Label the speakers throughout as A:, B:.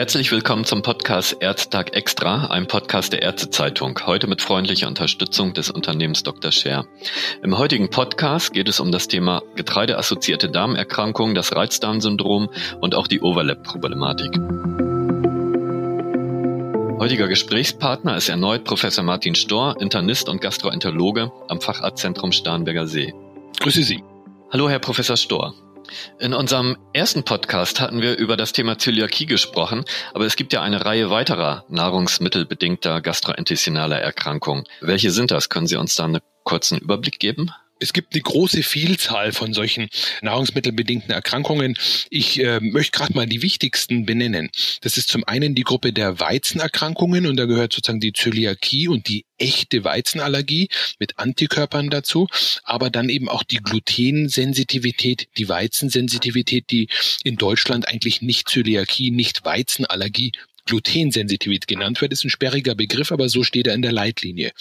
A: Herzlich willkommen zum Podcast Ärztag Extra, einem Podcast der Ärztezeitung. Heute mit freundlicher Unterstützung des Unternehmens Dr. Scher. Im heutigen Podcast geht es um das Thema getreideassoziierte Darmerkrankungen, das Reizdarmsyndrom und auch die Overlap-Problematik. Heutiger Gesprächspartner ist erneut Professor Martin Storr, Internist und Gastroenterologe am Facharztzentrum Starnberger See.
B: Grüße Sie.
A: Hallo, Herr Professor Storr. In unserem ersten Podcast hatten wir über das Thema Zöliakie gesprochen, aber es gibt ja eine Reihe weiterer nahrungsmittelbedingter gastrointestinaler Erkrankungen. Welche sind das? Können Sie uns da einen kurzen Überblick geben?
B: Es gibt eine große Vielzahl von solchen nahrungsmittelbedingten Erkrankungen. Ich äh, möchte gerade mal die wichtigsten benennen. Das ist zum einen die Gruppe der Weizenerkrankungen und da gehört sozusagen die Zöliakie und die echte Weizenallergie mit Antikörpern dazu, aber dann eben auch die Glutensensitivität, die Weizensensitivität, die in Deutschland eigentlich nicht Zöliakie, nicht Weizenallergie Glutensensitivität genannt wird, ist ein sperriger Begriff, aber so steht er in der Leitlinie.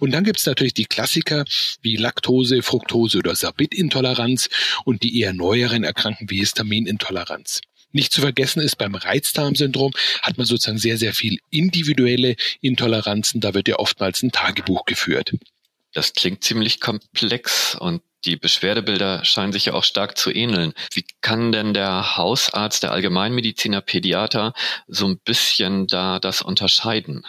B: Und dann gibt es natürlich die Klassiker wie Laktose, Fructose oder Sorbitintoleranz und die eher neueren Erkrankungen wie Histaminintoleranz. Nicht zu vergessen ist, beim Reizdarmsyndrom hat man sozusagen sehr, sehr viel individuelle Intoleranzen. Da wird ja oftmals ein Tagebuch geführt.
A: Das klingt ziemlich komplex und die Beschwerdebilder scheinen sich ja auch stark zu ähneln. Wie kann denn der Hausarzt, der Allgemeinmediziner, Pädiater so ein bisschen da das unterscheiden?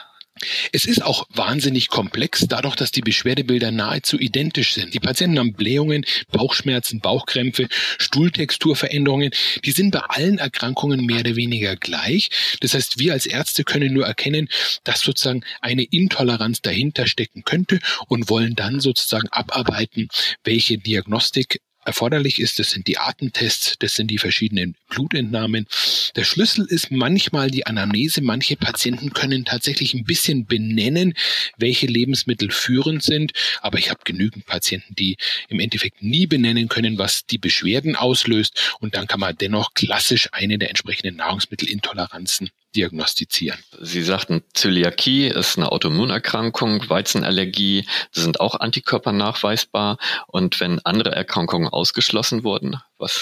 B: Es ist auch wahnsinnig komplex, dadurch, dass die Beschwerdebilder nahezu identisch sind. Die Patienten haben Blähungen, Bauchschmerzen, Bauchkrämpfe, Stuhltexturveränderungen. Die sind bei allen Erkrankungen mehr oder weniger gleich. Das heißt, wir als Ärzte können nur erkennen, dass sozusagen eine Intoleranz dahinter stecken könnte und wollen dann sozusagen abarbeiten, welche Diagnostik erforderlich ist. Das sind die Atemtests, das sind die verschiedenen Blutentnahmen. Der Schlüssel ist manchmal die Anamnese. Manche Patienten können tatsächlich ein bisschen benennen, welche Lebensmittel führend sind. Aber ich habe genügend Patienten, die im Endeffekt nie benennen können, was die Beschwerden auslöst. Und dann kann man dennoch klassisch eine der entsprechenden Nahrungsmittelintoleranzen diagnostizieren.
A: Sie sagten, Zöliakie ist eine Autoimmunerkrankung, Weizenallergie sind auch Antikörper nachweisbar. Und wenn andere Erkrankungen ausgeschlossen wurden, was?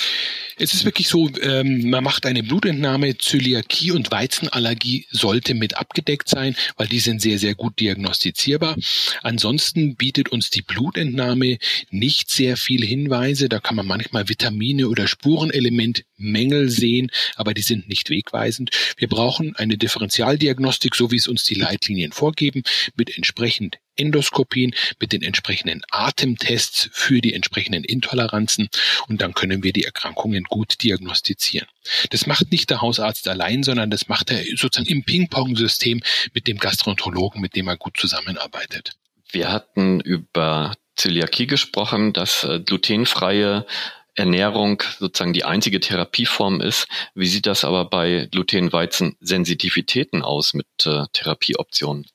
B: Es ist wirklich so, ähm, man macht eine Blutentnahme, Zöliakie und Weizenallergie sollte mit abgedeckt sein, weil die sind sehr, sehr gut diagnostizierbar. Ansonsten bietet uns die Blutentnahme nicht sehr viele Hinweise. Da kann man manchmal Vitamine oder Spurenelementmängel sehen, aber die sind nicht wegweisend. Wir brauchen eine Differentialdiagnostik, so wie es uns die Leitlinien vorgeben, mit entsprechend Endoskopien mit den entsprechenden Atemtests für die entsprechenden Intoleranzen und dann können wir die Erkrankungen gut diagnostizieren. Das macht nicht der Hausarzt allein, sondern das macht er sozusagen im Ping-Pong-System mit dem Gastroenterologen, mit dem er gut zusammenarbeitet.
A: Wir hatten über Zöliakie gesprochen, dass äh, glutenfreie Ernährung sozusagen die einzige Therapieform ist. Wie sieht das aber bei Gluten-Weizen-Sensitivitäten aus mit äh, Therapieoptionen?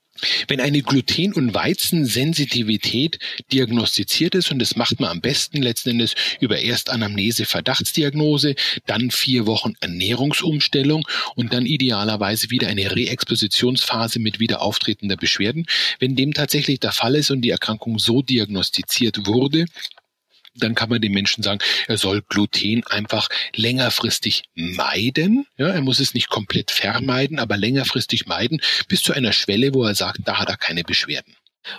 B: Wenn eine Gluten- und Weizensensitivität diagnostiziert ist, und das macht man am besten letzten Endes über erst Anamnese, Verdachtsdiagnose, dann vier Wochen Ernährungsumstellung und dann idealerweise wieder eine Reexpositionsphase mit wieder auftretender Beschwerden. Wenn dem tatsächlich der Fall ist und die Erkrankung so diagnostiziert wurde, dann kann man dem Menschen sagen, er soll Gluten einfach längerfristig meiden. Ja, er muss es nicht komplett vermeiden, aber längerfristig meiden bis zu einer Schwelle, wo er sagt, da hat er keine Beschwerden.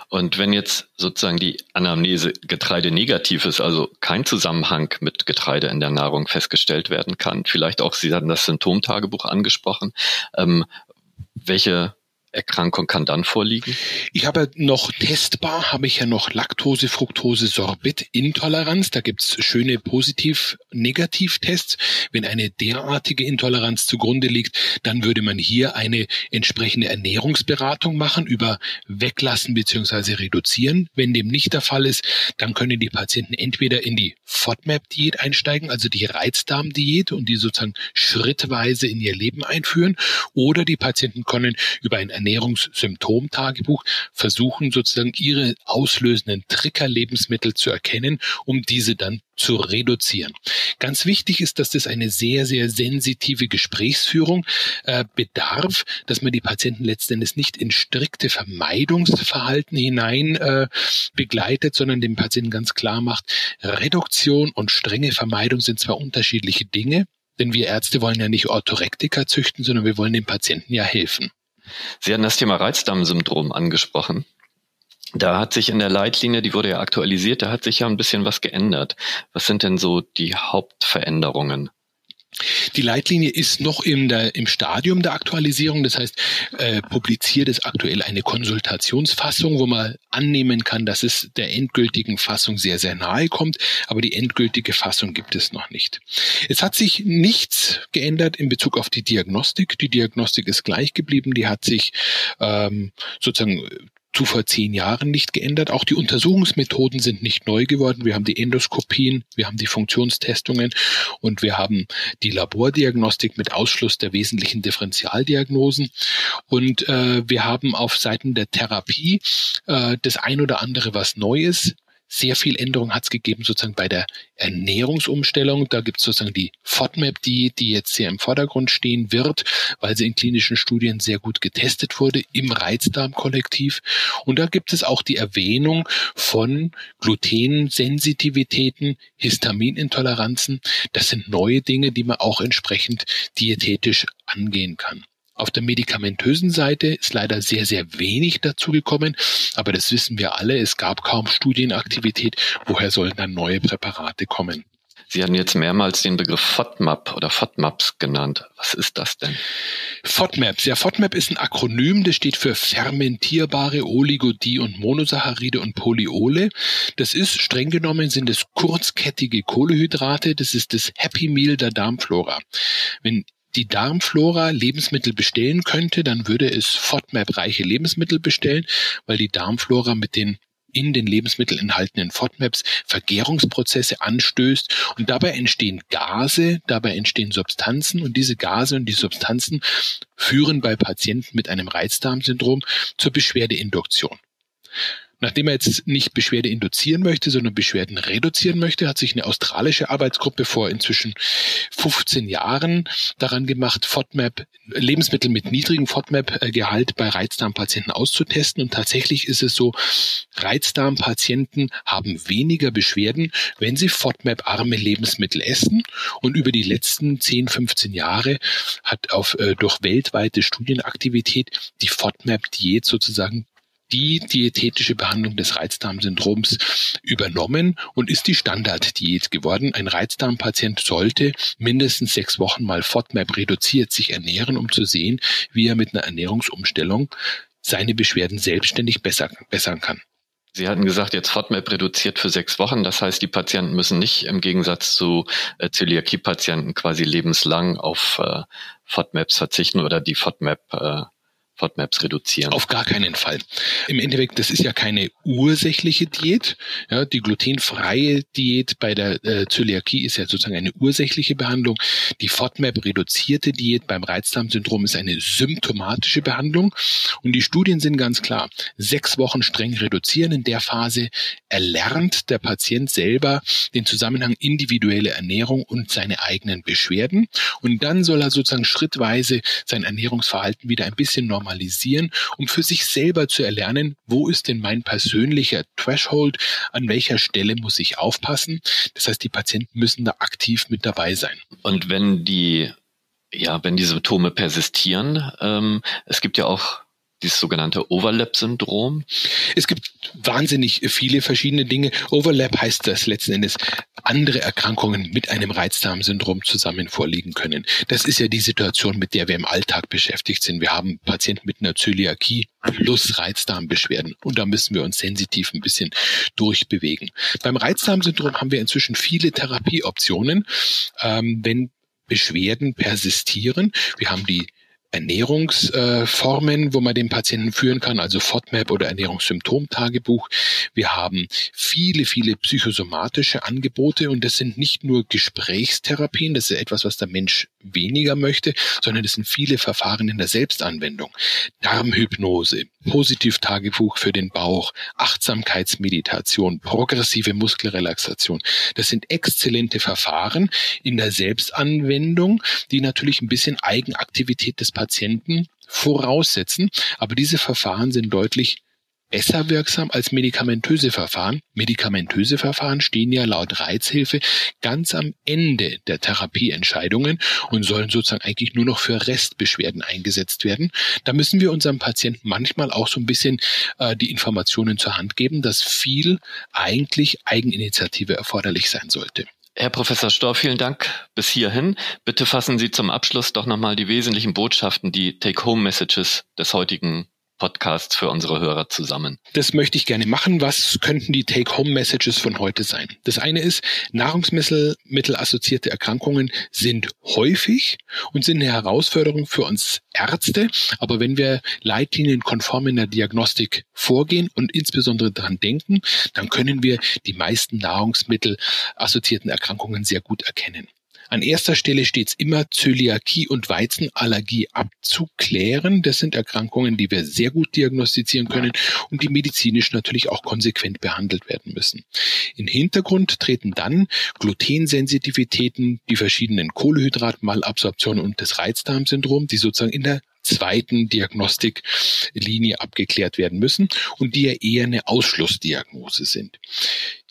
A: Und wenn jetzt sozusagen die Anamnese Getreide negativ ist, also kein Zusammenhang mit Getreide in der Nahrung festgestellt werden kann, vielleicht auch, Sie hatten das Symptomtagebuch angesprochen, ähm, welche Erkrankung kann dann vorliegen?
B: Ich habe noch testbar, habe ich ja noch Laktose, Fructose, Sorbit, Intoleranz. Da gibt's schöne Positiv-Negativ-Tests. Wenn eine derartige Intoleranz zugrunde liegt, dann würde man hier eine entsprechende Ernährungsberatung machen über Weglassen beziehungsweise Reduzieren. Wenn dem nicht der Fall ist, dann können die Patienten entweder in die FODMAP-Diät einsteigen, also die Reizdarm-Diät und die sozusagen schrittweise in ihr Leben einführen, oder die Patienten können über ein Ernährungssymptomtagebuch versuchen sozusagen ihre auslösenden Triggerlebensmittel zu erkennen, um diese dann zu reduzieren. Ganz wichtig ist, dass das eine sehr, sehr sensitive Gesprächsführung äh, bedarf, dass man die Patienten letztendlich nicht in strikte Vermeidungsverhalten hinein äh, begleitet, sondern dem Patienten ganz klar macht, Reduktion und strenge Vermeidung sind zwar unterschiedliche Dinge, Denn wir Ärzte wollen ja nicht Orthorektiker züchten, sondern wir wollen den Patienten ja helfen.
A: Sie hatten das Thema Reizdarmsyndrom angesprochen. Da hat sich in der Leitlinie, die wurde ja aktualisiert, da hat sich ja ein bisschen was geändert. Was sind denn so die Hauptveränderungen?
B: Die Leitlinie ist noch im, der, im Stadium der Aktualisierung. Das heißt, äh, publiziert es aktuell eine Konsultationsfassung, wo man annehmen kann, dass es der endgültigen Fassung sehr, sehr nahe kommt. Aber die endgültige Fassung gibt es noch nicht. Es hat sich nichts geändert in Bezug auf die Diagnostik. Die Diagnostik ist gleich geblieben. Die hat sich ähm, sozusagen zu vor zehn Jahren nicht geändert. Auch die Untersuchungsmethoden sind nicht neu geworden. Wir haben die Endoskopien, wir haben die Funktionstestungen und wir haben die Labordiagnostik mit Ausschluss der wesentlichen Differentialdiagnosen. Und äh, wir haben auf Seiten der Therapie äh, das ein oder andere, was neu ist sehr viel Änderung hat es gegeben sozusagen bei der Ernährungsumstellung. Da gibt es sozusagen die FODMAP-Diät, die jetzt sehr im Vordergrund stehen wird, weil sie in klinischen Studien sehr gut getestet wurde im Reizdarmkollektiv. Und da gibt es auch die Erwähnung von Glutensensitivitäten, Histaminintoleranzen. Das sind neue Dinge, die man auch entsprechend diätetisch angehen kann. Auf der medikamentösen Seite ist leider sehr, sehr wenig dazu gekommen, aber das wissen wir alle. Es gab kaum Studienaktivität. Woher sollen dann neue Präparate kommen?
A: Sie haben jetzt mehrmals den Begriff FODMAP oder FODMAPs genannt. Was ist das denn?
B: FODMAPs. Ja, FODMAP ist ein Akronym, das steht für fermentierbare Oligodi- und Monosaccharide und Polyole. Das ist, streng genommen, sind es kurzkettige Kohlehydrate. Das ist das Happy Meal der Darmflora. Wenn die Darmflora Lebensmittel bestellen könnte, dann würde es FODMAP-reiche Lebensmittel bestellen, weil die Darmflora mit den in den Lebensmitteln enthaltenen FODMAPs Vergärungsprozesse anstößt und dabei entstehen Gase, dabei entstehen Substanzen und diese Gase und die Substanzen führen bei Patienten mit einem Reizdarmsyndrom zur Beschwerdeinduktion. Nachdem er jetzt nicht Beschwerde induzieren möchte, sondern Beschwerden reduzieren möchte, hat sich eine australische Arbeitsgruppe vor inzwischen 15 Jahren daran gemacht, FODMAP, Lebensmittel mit niedrigem FODMAP-Gehalt bei Reizdarmpatienten auszutesten. Und tatsächlich ist es so, Reizdarmpatienten haben weniger Beschwerden, wenn sie FODMAP-arme Lebensmittel essen. Und über die letzten 10, 15 Jahre hat auf, äh, durch weltweite Studienaktivität die FODMAP-Diät sozusagen die diätetische Behandlung des Reizdarmsyndroms übernommen und ist die Standarddiät geworden. Ein Reizdarmpatient sollte mindestens sechs Wochen mal FODMAP reduziert sich ernähren, um zu sehen, wie er mit einer Ernährungsumstellung seine Beschwerden selbstständig besser, bessern kann.
A: Sie hatten gesagt, jetzt FODMAP reduziert für sechs Wochen. Das heißt, die Patienten müssen nicht im Gegensatz zu äh, Zöliakie-Patienten quasi lebenslang auf äh, FODMAPs verzichten oder die FODMAP äh, FODMAPs reduzieren?
B: Auf gar keinen Fall. Im Endeffekt, das ist ja keine ursächliche Diät. Ja, die glutenfreie Diät bei der äh, Zöliakie ist ja sozusagen eine ursächliche Behandlung. Die FODMAP-reduzierte Diät beim Reizdarmsyndrom ist eine symptomatische Behandlung. Und die Studien sind ganz klar. Sechs Wochen streng reduzieren. In der Phase erlernt der Patient selber den Zusammenhang individuelle Ernährung und seine eigenen Beschwerden. Und dann soll er sozusagen schrittweise sein Ernährungsverhalten wieder ein bisschen normalisieren normalisieren, um für sich selber zu erlernen, wo ist denn mein persönlicher Threshold, an welcher Stelle muss ich aufpassen. Das heißt, die Patienten müssen da aktiv mit dabei sein.
A: Und wenn die ja, wenn die Symptome persistieren, ähm, es gibt ja auch dieses sogenannte Overlap-Syndrom?
B: Es gibt wahnsinnig viele verschiedene Dinge. Overlap heißt, dass letzten Endes andere Erkrankungen mit einem Reizdarmsyndrom zusammen vorliegen können. Das ist ja die Situation, mit der wir im Alltag beschäftigt sind. Wir haben Patienten mit einer Zöliakie plus Reizdarmbeschwerden und da müssen wir uns sensitiv ein bisschen durchbewegen. Beim Reizdarmsyndrom haben wir inzwischen viele Therapieoptionen, ähm, wenn Beschwerden persistieren. Wir haben die Ernährungsformen, äh, wo man den Patienten führen kann, also FODMAP oder Ernährungssymptomtagebuch. Wir haben viele, viele psychosomatische Angebote und das sind nicht nur Gesprächstherapien, das ist etwas, was der Mensch weniger möchte, sondern es sind viele Verfahren in der Selbstanwendung. Darmhypnose, Positivtagebuch für den Bauch, Achtsamkeitsmeditation, progressive Muskelrelaxation. Das sind exzellente Verfahren in der Selbstanwendung, die natürlich ein bisschen Eigenaktivität des Patienten voraussetzen. Aber diese Verfahren sind deutlich besser wirksam als medikamentöse Verfahren. Medikamentöse Verfahren stehen ja laut Reizhilfe ganz am Ende der Therapieentscheidungen und sollen sozusagen eigentlich nur noch für Restbeschwerden eingesetzt werden. Da müssen wir unserem Patienten manchmal auch so ein bisschen äh, die Informationen zur Hand geben, dass viel eigentlich Eigeninitiative erforderlich sein sollte.
A: Herr Professor Storr, vielen Dank bis hierhin. Bitte fassen Sie zum Abschluss doch nochmal die wesentlichen Botschaften, die Take-Home-Messages des heutigen Podcasts für unsere Hörer zusammen.
B: Das möchte ich gerne machen. Was könnten die Take-Home-Messages von heute sein? Das eine ist, Nahrungsmittel-assoziierte Erkrankungen sind häufig und sind eine Herausforderung für uns Ärzte. Aber wenn wir leitlinienkonform in der Diagnostik vorgehen und insbesondere daran denken, dann können wir die meisten Nahrungsmittel-assoziierten Erkrankungen sehr gut erkennen. An erster Stelle steht es immer, Zöliakie und Weizenallergie abzuklären. Das sind Erkrankungen, die wir sehr gut diagnostizieren können und die medizinisch natürlich auch konsequent behandelt werden müssen. Im Hintergrund treten dann Glutensensitivitäten, die verschiedenen Kohlehydratmalabsorptionen und das Reizdarmsyndrom, die sozusagen in der zweiten Diagnostiklinie abgeklärt werden müssen und die ja eher eine Ausschlussdiagnose sind.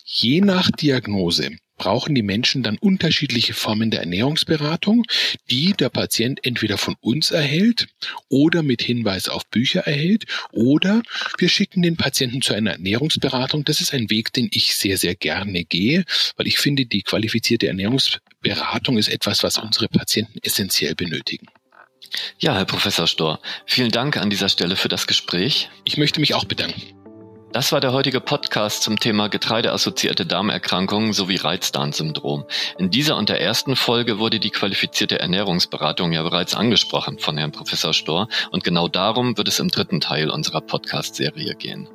B: Je nach Diagnose brauchen die Menschen dann unterschiedliche Formen der Ernährungsberatung, die der Patient entweder von uns erhält oder mit Hinweis auf Bücher erhält oder wir schicken den Patienten zu einer Ernährungsberatung. Das ist ein Weg, den ich sehr, sehr gerne gehe, weil ich finde, die qualifizierte Ernährungsberatung ist etwas, was unsere Patienten essentiell benötigen.
A: Ja, Herr Professor Storr, vielen Dank an dieser Stelle für das Gespräch.
B: Ich möchte mich auch bedanken.
A: Das war der heutige Podcast zum Thema getreideassoziierte Darmerkrankungen sowie Reizdarmsyndrom. In dieser und der ersten Folge wurde die qualifizierte Ernährungsberatung ja bereits angesprochen von Herrn Professor Storr und genau darum wird es im dritten Teil unserer Podcast-Serie gehen.